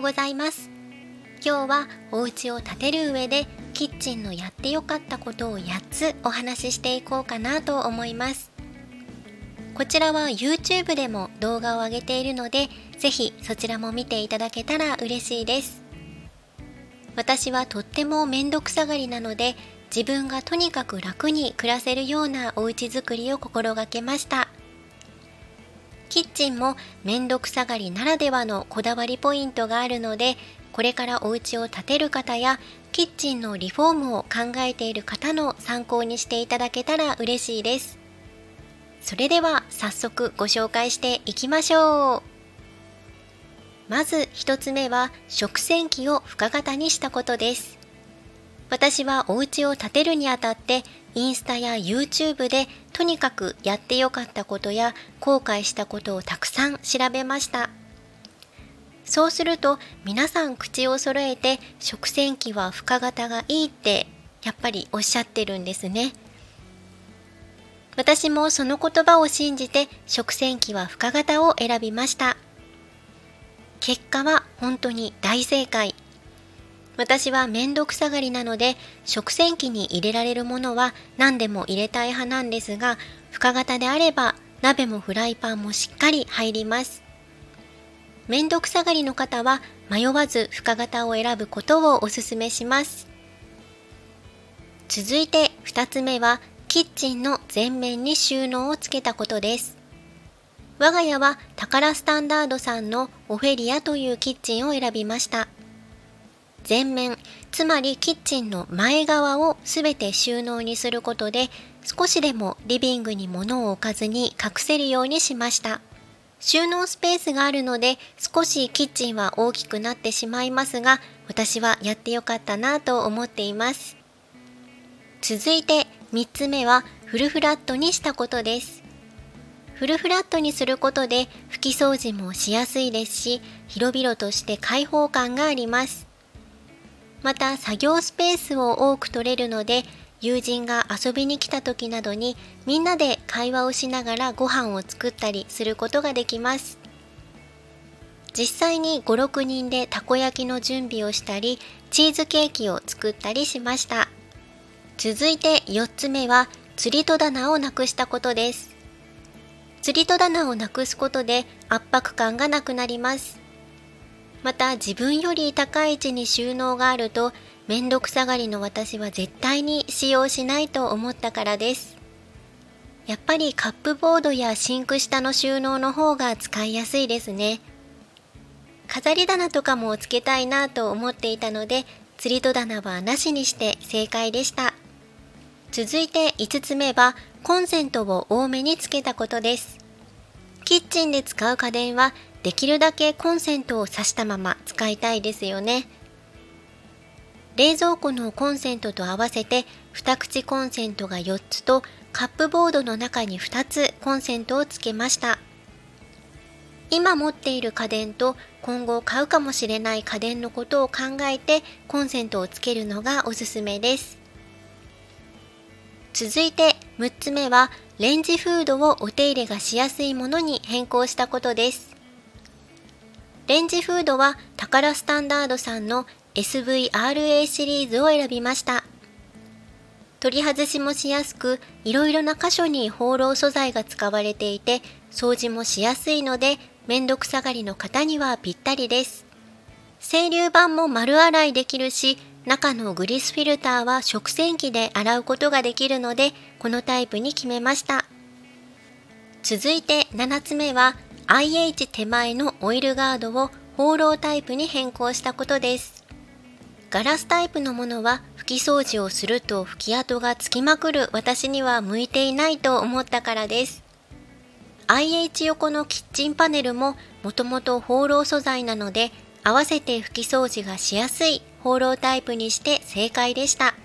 ございます。今日はお家を建てる上でキッチンのやってよかったことを8つお話ししていこうかなと思います。こちらは YouTube でも動画を上げているのでぜひそちらも見ていただけたら嬉しいです。私はとってもめんどくさがりなので自分がとにかく楽に暮らせるようなお家づくりを心がけました。キッチンもめんどくさがりならではのこだわりポイントがあるのでこれからお家を建てる方やキッチンのリフォームを考えている方の参考にしていただけたら嬉しいです。それでは早速ご紹介していきましょう。まず1つ目は食洗機を深型にしたことです。私はお家を建てるにあたってインスタや YouTube でとにかくやってよかったことや後悔したことをたくさん調べました。そうすると皆さん口を揃えて食洗機は深型がいいってやっぱりおっしゃってるんですね。私もその言葉を信じて食洗機は深型を選びました。結果は本当に大正解。私はめんどくさがりなので食洗機に入れられるものは何でも入れたい派なんですが深型であれば鍋もフライパンもしっかり入ります。めんどくさがりの方は迷わず深型を選ぶことをおすすめします。続いて2つ目はキッチンの全面に収納をつけたことです。我が家はタカラスタンダードさんのオフェリアというキッチンを選びました。前面つまりキッチンの前側を全て収納にすることで少しでもリビングに物を置かずに隠せるようにしました。収納スペースがあるので少しキッチンは大きくなってしまいますが私はやってよかったなと思っています。続いて3つ目はフルフラットにしたことです。フルフラットにすることで拭き掃除もしやすいですし広々として開放感があります。また作業スペースを多く取れるので友人が遊びに来た時などにみんなで会話をしながらご飯を作ったりすることができます。実際に56人でたこ焼きの準備をしたりチーズケーキを作ったりしました。続いて4つ目は釣り戸棚をなくしたことです。釣り戸棚をなくすことで圧迫感がなくなります。また自分より高い位置に収納があるとめんどくさがりの私は絶対に使用しないと思ったからです。やっぱりカップボードやシンク下の収納の方が使いやすいですね。飾り棚とかもつけたいなと思っていたので釣り戸棚はなしにして正解でした。続いて5つ目はコンセントを多めにつけたことです。キッチンで使う家電はできるだけコンセントを挿したまま使いたいですよね。冷蔵庫のコンセントと合わせて2口コンセントが4つとカップボードの中に2つコンセントをつけました。今持っている家電と今後買うかもしれない家電のことを考えてコンセントをつけるのがおすすめです。続いて6つ目はレンジフードをお手入れがしやすいものに変更したことです。レンジフードはタカラスタンダードさんの SVRA シリーズを選びました。取り外しもしやすく、いろいろな箇所に放浪素材が使われていて、掃除もしやすいので、めんどくさがりの方にはぴったりです。清流板も丸洗いできるし、中のグリスフィルターは食洗機で洗うことができるので、このタイプに決めました。続いて7つ目は、IH 手前のオイルガードを放浪タイプに変更したことです。ガラスタイプのものは拭き掃除をすると拭き跡がつきまくる私には向いていないと思ったからです。IH 横のキッチンパネルももともと放浪素材なので合わせて拭き掃除がしやすい放浪タイプにして正解でした。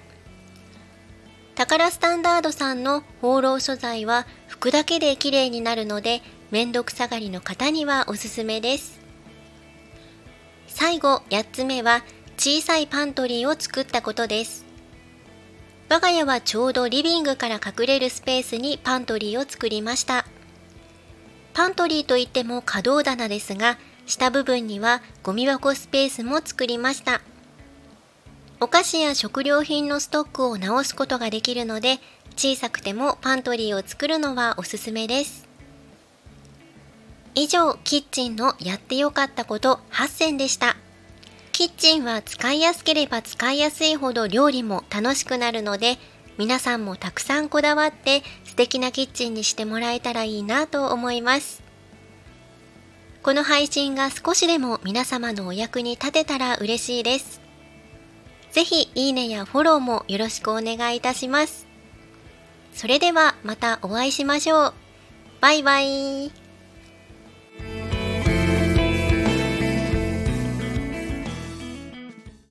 タカラスタンダードさんの放浪素材は拭くだけで綺麗になるのでめんどくさがりの方にはおすすめです。最後8つ目は小さいパントリーを作ったことです。我が家はちょうどリビングから隠れるスペースにパントリーを作りました。パントリーといっても可動棚ですが、下部分にはゴミ箱スペースも作りました。お菓子や食料品のストックを直すことができるので、小さくてもパントリーを作るのはおすすめです。以上、キッチンのやってよかったこと8選でした。キッチンは使いやすければ使いやすいほど料理も楽しくなるので、皆さんもたくさんこだわって素敵なキッチンにしてもらえたらいいなと思います。この配信が少しでも皆様のお役に立てたら嬉しいです。ぜひいいねやフォローもよろしくお願いいたします。それではまたお会いしましょう。バイバイ。